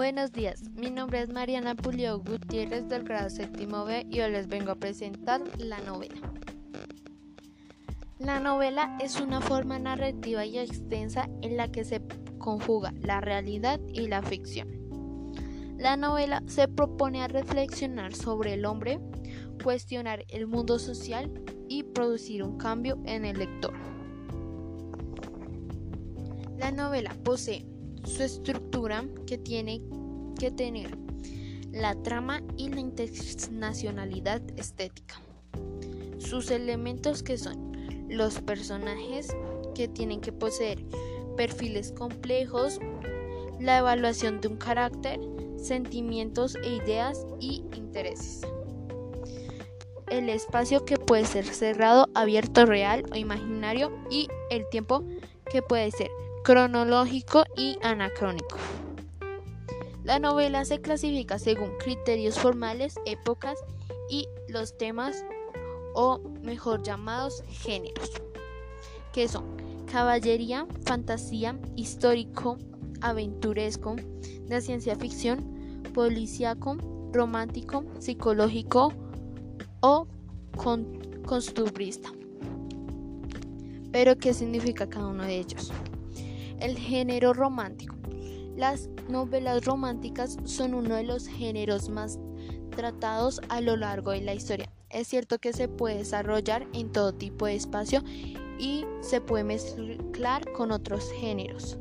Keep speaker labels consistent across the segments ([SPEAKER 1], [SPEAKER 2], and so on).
[SPEAKER 1] Buenos días, mi nombre es Mariana Pulio Gutiérrez del grado séptimo B y hoy les vengo a presentar la novela. La novela es una forma narrativa y extensa en la que se conjuga la realidad y la ficción. La novela se propone a reflexionar sobre el hombre, cuestionar el mundo social y producir un cambio en el lector. La novela posee su estructura que tiene que tener la trama y la internacionalidad estética. Sus elementos que son los personajes que tienen que poseer perfiles complejos, la evaluación de un carácter, sentimientos e ideas y intereses. El espacio que puede ser cerrado, abierto, real o imaginario y el tiempo que puede ser cronológico y anacrónico. La novela se clasifica según criterios formales, épocas y los temas o mejor llamados géneros, que son caballería, fantasía, histórico, aventuresco, de ciencia ficción, policíaco, romántico, psicológico o costumbrista. Pero, ¿qué significa cada uno de ellos? El género romántico. Las novelas románticas son uno de los géneros más tratados a lo largo de la historia. Es cierto que se puede desarrollar en todo tipo de espacio y se puede mezclar con otros géneros.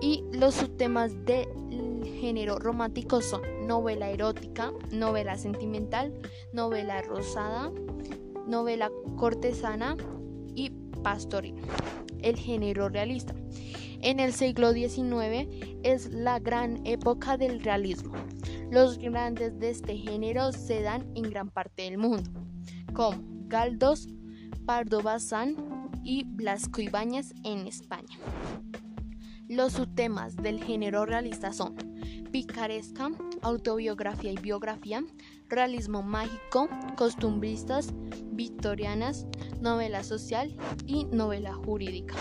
[SPEAKER 1] Y los subtemas del género romántico son novela erótica, novela sentimental, novela rosada, novela cortesana pastoril el género realista. En el siglo XIX es la gran época del realismo. Los grandes de este género se dan en gran parte del mundo, como Galdós, Pardo Bazán y Blasco Ibáñez en España. Los subtemas del género realista son picaresca, autobiografía y biografía, realismo mágico, costumbristas, victorianas, novela social y novela jurídica.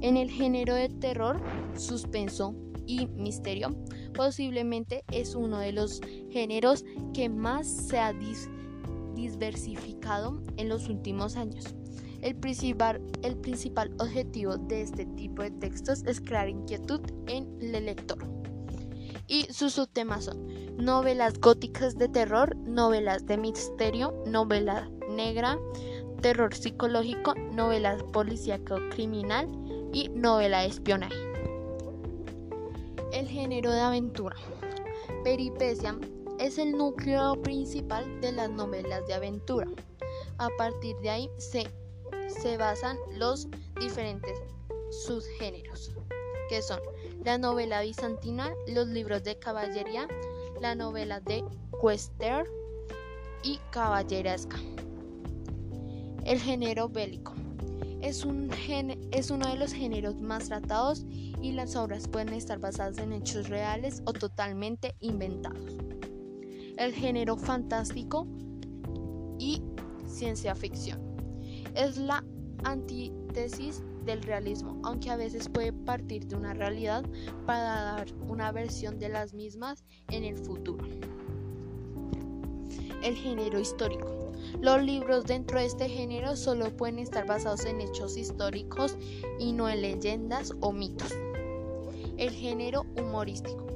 [SPEAKER 1] En el género de terror, suspenso y misterio, posiblemente es uno de los géneros que más se ha diversificado en los últimos años. El principal, el principal objetivo de este tipo de textos es crear inquietud en el lector. Y sus subtemas son novelas góticas de terror, novelas de misterio, novela negra, terror psicológico, novela policíaco criminal y novela de espionaje. El género de aventura. Peripecia es el núcleo principal de las novelas de aventura. A partir de ahí se, se basan los diferentes subgéneros, que son la novela bizantina, los libros de caballería, la novela de western y caballeresca. El género bélico. Es, un es uno de los géneros más tratados y las obras pueden estar basadas en hechos reales o totalmente inventados. El género fantástico y ciencia ficción. Es la antítesis del realismo, aunque a veces puede partir de una realidad para dar una versión de las mismas en el futuro. El género histórico. Los libros dentro de este género solo pueden estar basados en hechos históricos y no en leyendas o mitos. El género humorístico.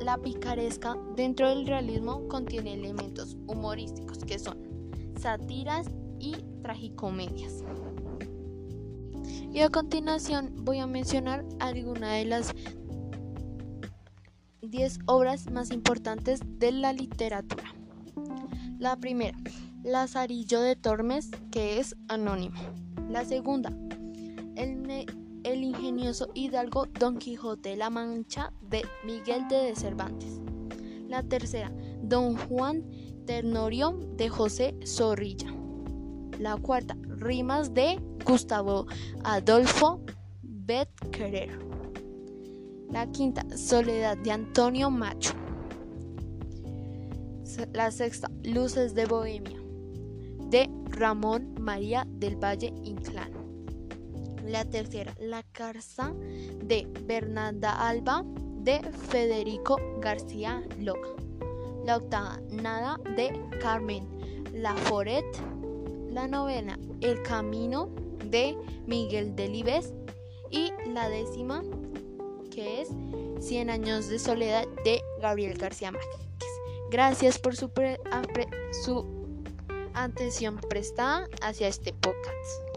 [SPEAKER 1] La, picaresca dentro del realismo contiene elementos humorísticos que son sátiras y tragicomedias. Y a continuación voy a mencionar algunas de las 10 obras más importantes de la literatura. La primera, Lazarillo de Tormes, que es anónimo. La segunda, el, el, ingenioso hidalgo Don Quijote de la Mancha de Miguel de Cervantes. La tercera, Don Juan Ternorio de José Zorrilla. La cuarta, Rimas de Gustavo Adolfo Betquerer. La quinta, Soledad de Antonio Macho. La sexta, Luces de Bohemia, de Ramón María del Valle Inclán. La tercera, La Carza de Bernarda Alba de Federico García Loca. La octava, Nada de Carmen Laforet. La novena, El Camino de Miguel Delibes. Y la décima, que es Cien años de soledad de Gabriel García Márquez. Gracias por su, su atención prestada hacia este podcast.